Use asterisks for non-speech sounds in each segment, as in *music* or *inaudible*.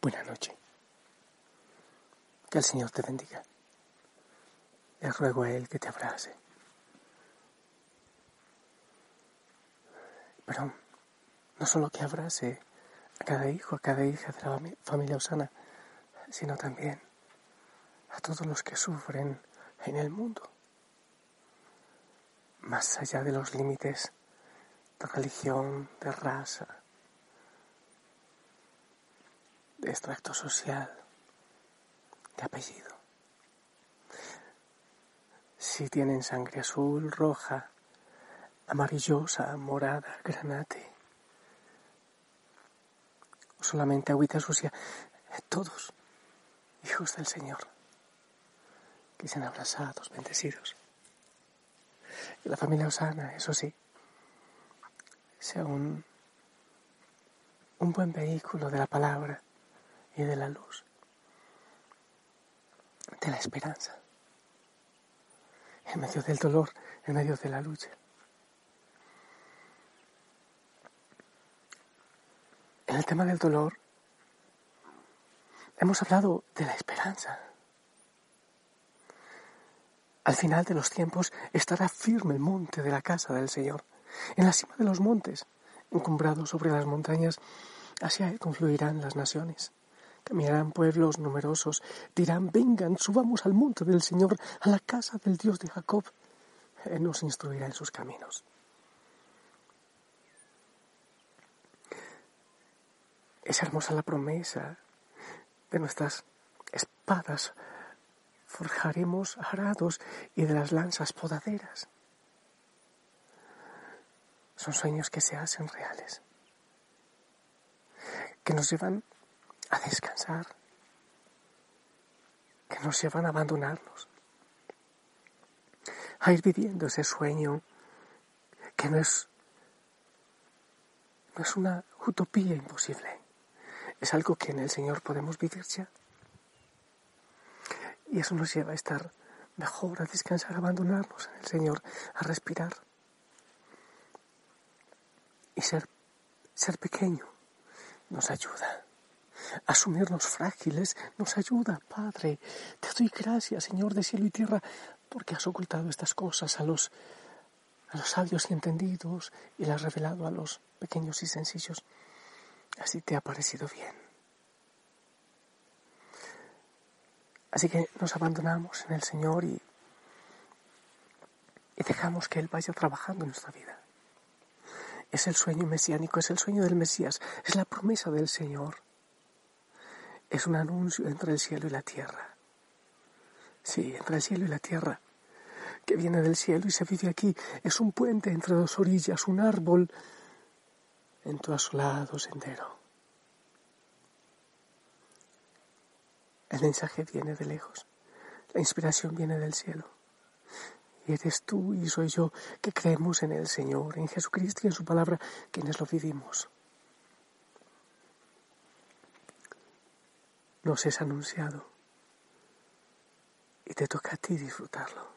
Buenas noches. Que el Señor te bendiga. Le ruego a Él que te abrace. Pero no solo que abrace a cada hijo, a cada hija de la familia Osana, sino también a todos los que sufren en el mundo, más allá de los límites de religión, de raza, de extracto social, de apellido. Si tienen sangre azul, roja, amarillosa, morada, granate, o solamente agüita sucia, todos hijos del Señor, que sean abrazados, bendecidos. La familia Osana, eso sí, sea un, un buen vehículo de la palabra y de la luz, de la esperanza, en medio del dolor, en medio de la lucha. En el tema del dolor hemos hablado de la esperanza. Al final de los tiempos estará firme el monte de la casa del Señor, en la cima de los montes, encumbrado sobre las montañas, hacia él confluirán las naciones. Caminarán pueblos numerosos, dirán, vengan, subamos al monte del Señor, a la casa del Dios de Jacob. Él nos instruirá en sus caminos. Es hermosa la promesa de nuestras espadas. Forjaremos arados y de las lanzas podaderas. Son sueños que se hacen reales, que nos llevan a descansar, que nos llevan a abandonarnos, a ir viviendo ese sueño que no es, no es una utopía imposible, es algo que en el Señor podemos vivir ya. Y eso nos lleva a estar mejor, a descansar, a abandonarnos en el Señor, a respirar y ser, ser pequeño nos ayuda asumirnos frágiles, nos ayuda, Padre. Te doy gracias, Señor de cielo y tierra, porque has ocultado estas cosas a los, a los sabios y entendidos y las has revelado a los pequeños y sencillos. Así te ha parecido bien. Así que nos abandonamos en el Señor y, y dejamos que Él vaya trabajando en nuestra vida. Es el sueño mesiánico, es el sueño del Mesías, es la promesa del Señor es un anuncio entre el cielo y la tierra. Sí, entre el cielo y la tierra, que viene del cielo y se vive aquí. Es un puente entre dos orillas, un árbol en tu asolado sendero. El mensaje viene de lejos, la inspiración viene del cielo. Y eres tú y soy yo que creemos en el Señor, en Jesucristo y en su palabra, quienes lo vivimos. Nos es anunciado y te toca a ti disfrutarlo.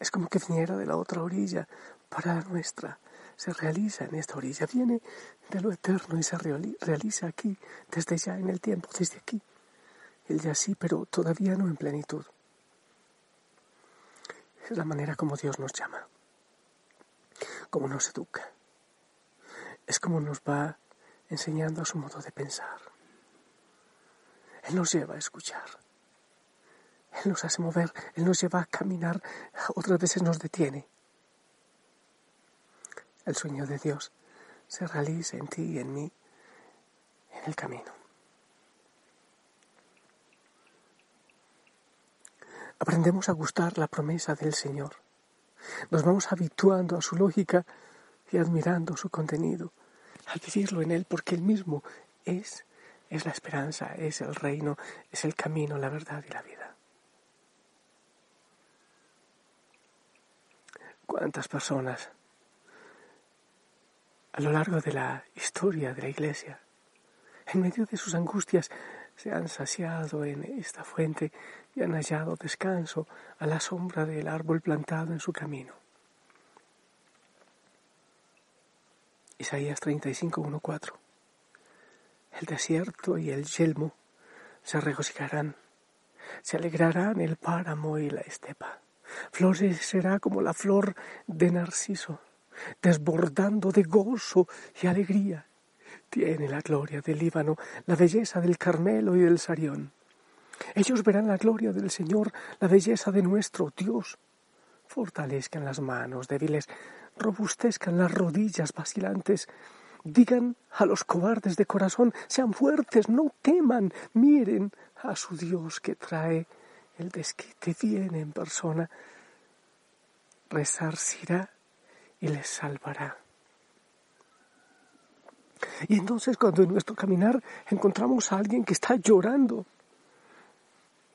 Es como que viniera de la otra orilla para la nuestra. Se realiza en esta orilla, viene de lo eterno y se realiza aquí, desde ya en el tiempo, desde aquí. El ya sí, pero todavía no en plenitud. Es la manera como Dios nos llama, como nos educa. Es como nos va enseñando a su modo de pensar. Él nos lleva a escuchar. Él nos hace mover, Él nos lleva a caminar, otras veces nos detiene. El sueño de Dios se realiza en ti y en mí, en el camino. Aprendemos a gustar la promesa del Señor. Nos vamos habituando a su lógica y admirando su contenido, al vivirlo en Él, porque Él mismo es es la esperanza, es el reino, es el camino, la verdad y la vida. ¿Cuántas personas a lo largo de la historia de la Iglesia, en medio de sus angustias, se han saciado en esta fuente y han hallado descanso a la sombra del árbol plantado en su camino. Isaías 35, El desierto y el yelmo se regocijarán, se alegrarán el páramo y la estepa. Florecerá como la flor de narciso, desbordando de gozo y alegría tiene la gloria del Líbano, la belleza del Carmelo y del Sarión. Ellos verán la gloria del Señor, la belleza de nuestro Dios. Fortalezcan las manos débiles, robustezcan las rodillas vacilantes. Digan a los cobardes de corazón, sean fuertes, no teman, miren a su Dios que trae el desquite, viene en persona, resarcirá y les salvará. Y entonces cuando en nuestro caminar encontramos a alguien que está llorando,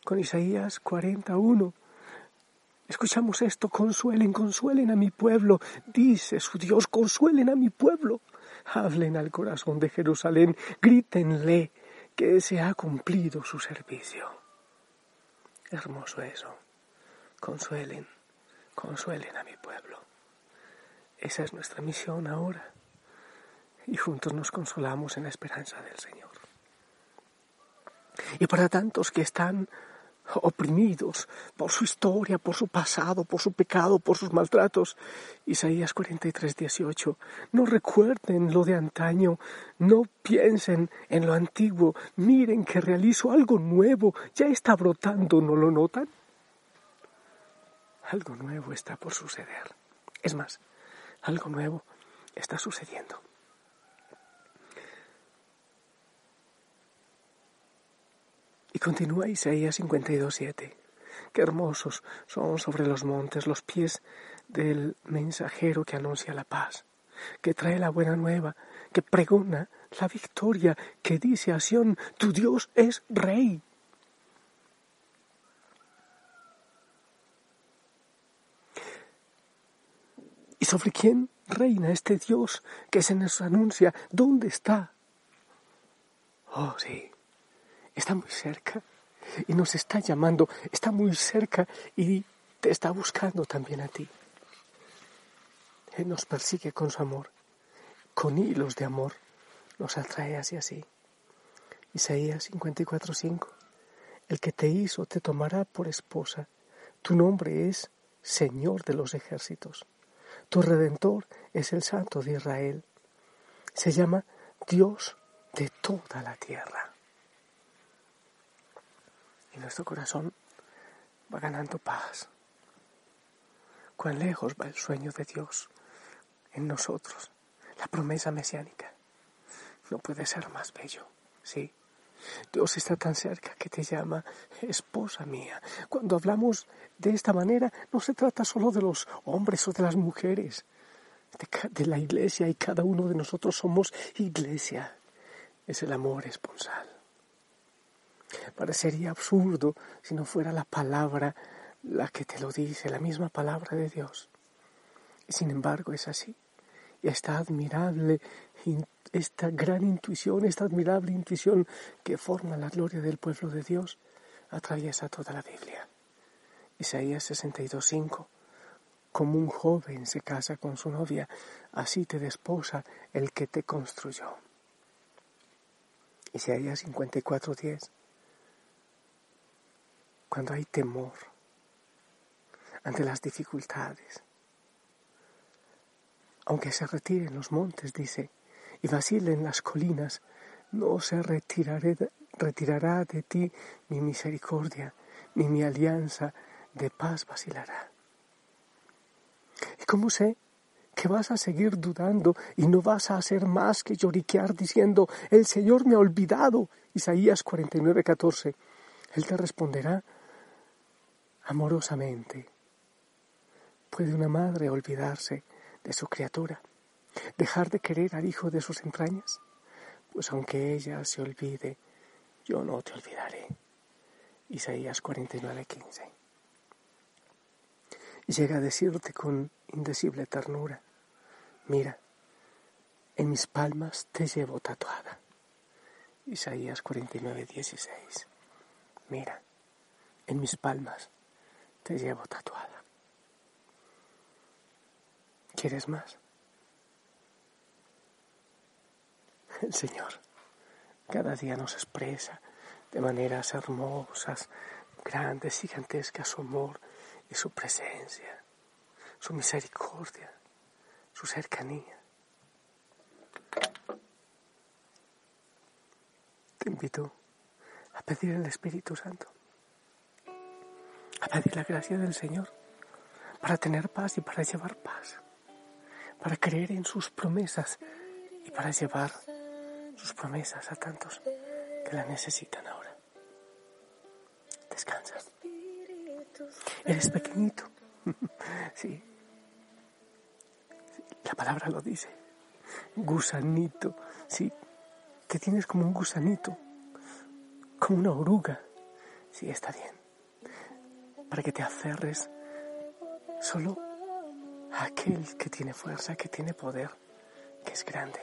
con Isaías 41, escuchamos esto, consuelen, consuelen a mi pueblo, dice su Dios, consuelen a mi pueblo, hablen al corazón de Jerusalén, grítenle que se ha cumplido su servicio. Hermoso eso, consuelen, consuelen a mi pueblo. Esa es nuestra misión ahora y juntos nos consolamos en la esperanza del Señor. Y para tantos que están oprimidos por su historia, por su pasado, por su pecado, por sus maltratos. Isaías 43, 18. No recuerden lo de antaño, no piensen en lo antiguo, miren que realizo algo nuevo, ya está brotando, ¿no lo notan? Algo nuevo está por suceder. Es más, algo nuevo está sucediendo. Continúa Isaías 52.7. Qué hermosos son sobre los montes los pies del mensajero que anuncia la paz, que trae la buena nueva, que pregona la victoria, que dice a Sión, tu Dios es rey. ¿Y sobre quién reina este Dios que se nos anuncia? ¿Dónde está? Oh, sí, está muy cerca y nos está llamando, está muy cerca y te está buscando también a ti. Él nos persigue con su amor, con hilos de amor, nos atrae hacia así. Isaías 54:5 El que te hizo te tomará por esposa, tu nombre es Señor de los ejércitos, tu redentor es el Santo de Israel, se llama Dios de toda la tierra nuestro corazón va ganando paz. Cuán lejos va el sueño de Dios en nosotros, la promesa mesiánica. No puede ser más bello, sí. Dios está tan cerca que te llama esposa mía. Cuando hablamos de esta manera, no se trata solo de los hombres o de las mujeres, de, de la iglesia y cada uno de nosotros somos iglesia. Es el amor esponsal. Parecería absurdo si no fuera la palabra la que te lo dice, la misma palabra de Dios. Y sin embargo es así. Y esta admirable, esta gran intuición, esta admirable intuición que forma la gloria del pueblo de Dios, atraviesa toda la Biblia. Isaías 62.5 Como un joven se casa con su novia, así te desposa el que te construyó. Isaías 54.10 cuando hay temor ante las dificultades. Aunque se retiren los montes, dice, y vacilen las colinas, no se retirará de ti mi misericordia, ni mi alianza de paz vacilará. ¿Y cómo sé que vas a seguir dudando y no vas a hacer más que lloriquear diciendo, el Señor me ha olvidado? Isaías 49, 14. Él te responderá, amorosamente. ¿Puede una madre olvidarse de su criatura? ¿Dejar de querer al hijo de sus entrañas? Pues aunque ella se olvide, yo no te olvidaré. Isaías 49:15. Y llega a decirte con indecible ternura, mira, en mis palmas te llevo tatuada. Isaías 49:16. Mira, en mis palmas te llevo tatuada. ¿Quieres más? El Señor cada día nos expresa de maneras hermosas, grandes, gigantescas su amor y su presencia, su misericordia, su cercanía. Te invito a pedir el Espíritu Santo, pedir la gracia del Señor para tener paz y para llevar paz, para creer en sus promesas y para llevar sus promesas a tantos que la necesitan ahora. Descansa. Eres pequeñito. *laughs* sí. La palabra lo dice. Gusanito. Sí. Que tienes como un gusanito. Como una oruga. Sí, está bien. Para que te aferres solo a aquel que tiene fuerza, que tiene poder, que es grande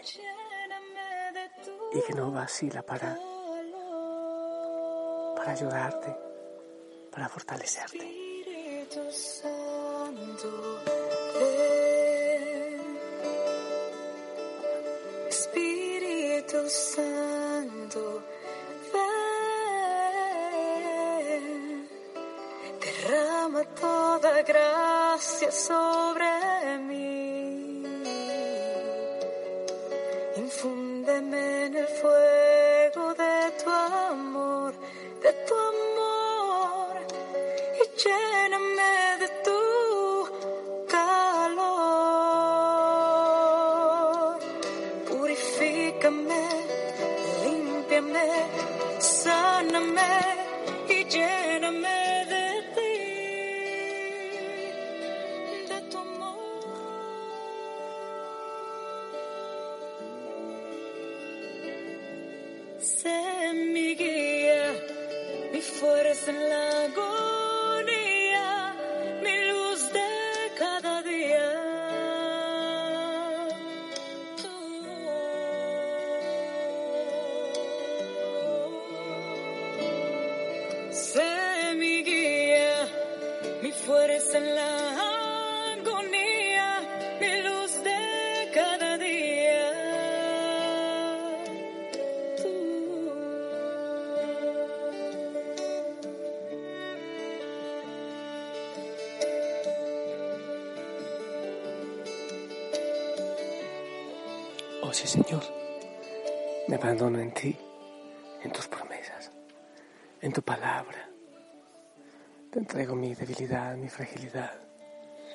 y que no vacila para, para ayudarte, para fortalecerte. Espíritu Santo, gracia sobre mí. Infúndeme fuego de tu amor, de tu amor, y Sé mi guía, mi fuerza en la Oh sí, Señor, me abandono en ti, en tus promesas, en tu palabra. Te entrego mi debilidad, mi fragilidad,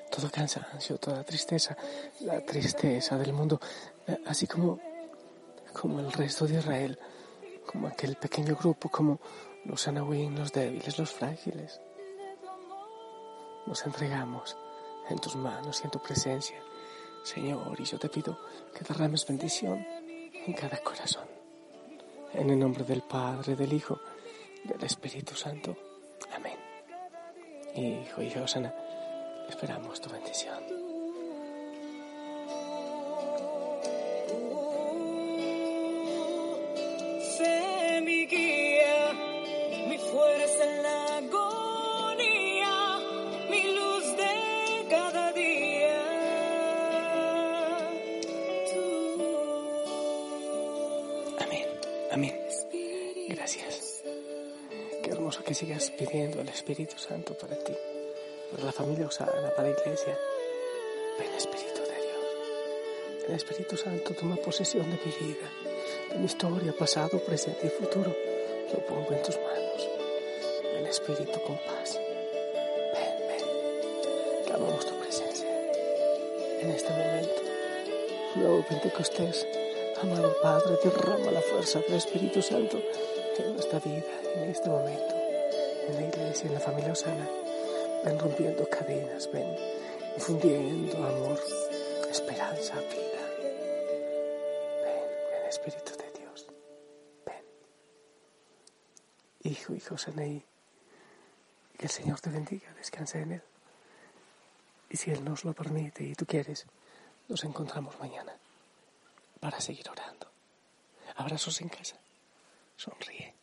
todo cansancio, toda tristeza, la tristeza del mundo, eh, así como, como el resto de Israel, como aquel pequeño grupo, como los anahuín, los débiles, los frágiles. Nos entregamos en tus manos y en tu presencia, Señor, y yo te pido que derrames bendición en cada corazón. En el nombre del Padre, del Hijo, del Espíritu Santo. Amén. Hijo y Osana, esperamos tu bendición. Que sigas pidiendo el Espíritu Santo para ti, para la familia Osana, para la iglesia. Ven Espíritu de Dios. El Espíritu Santo toma posesión de mi vida, de mi historia, pasado, presente y futuro. Lo pongo en tus manos. Ven Espíritu con paz. Ven, ven. Clamamos tu presencia en este momento. Nuevo Pentecostés. Amado Padre, derrama la fuerza del Espíritu Santo en nuestra vida, en este momento, en la iglesia, en la familia Osana, ven rompiendo cadenas, ven infundiendo amor, esperanza, vida. Ven, ven Espíritu de Dios, ven. Hijo y Joseneí, que el Señor te bendiga, descansa en Él. Y si Él nos lo permite y tú quieres, nos encontramos mañana para seguir orando. Abrazos en casa. Sonríe.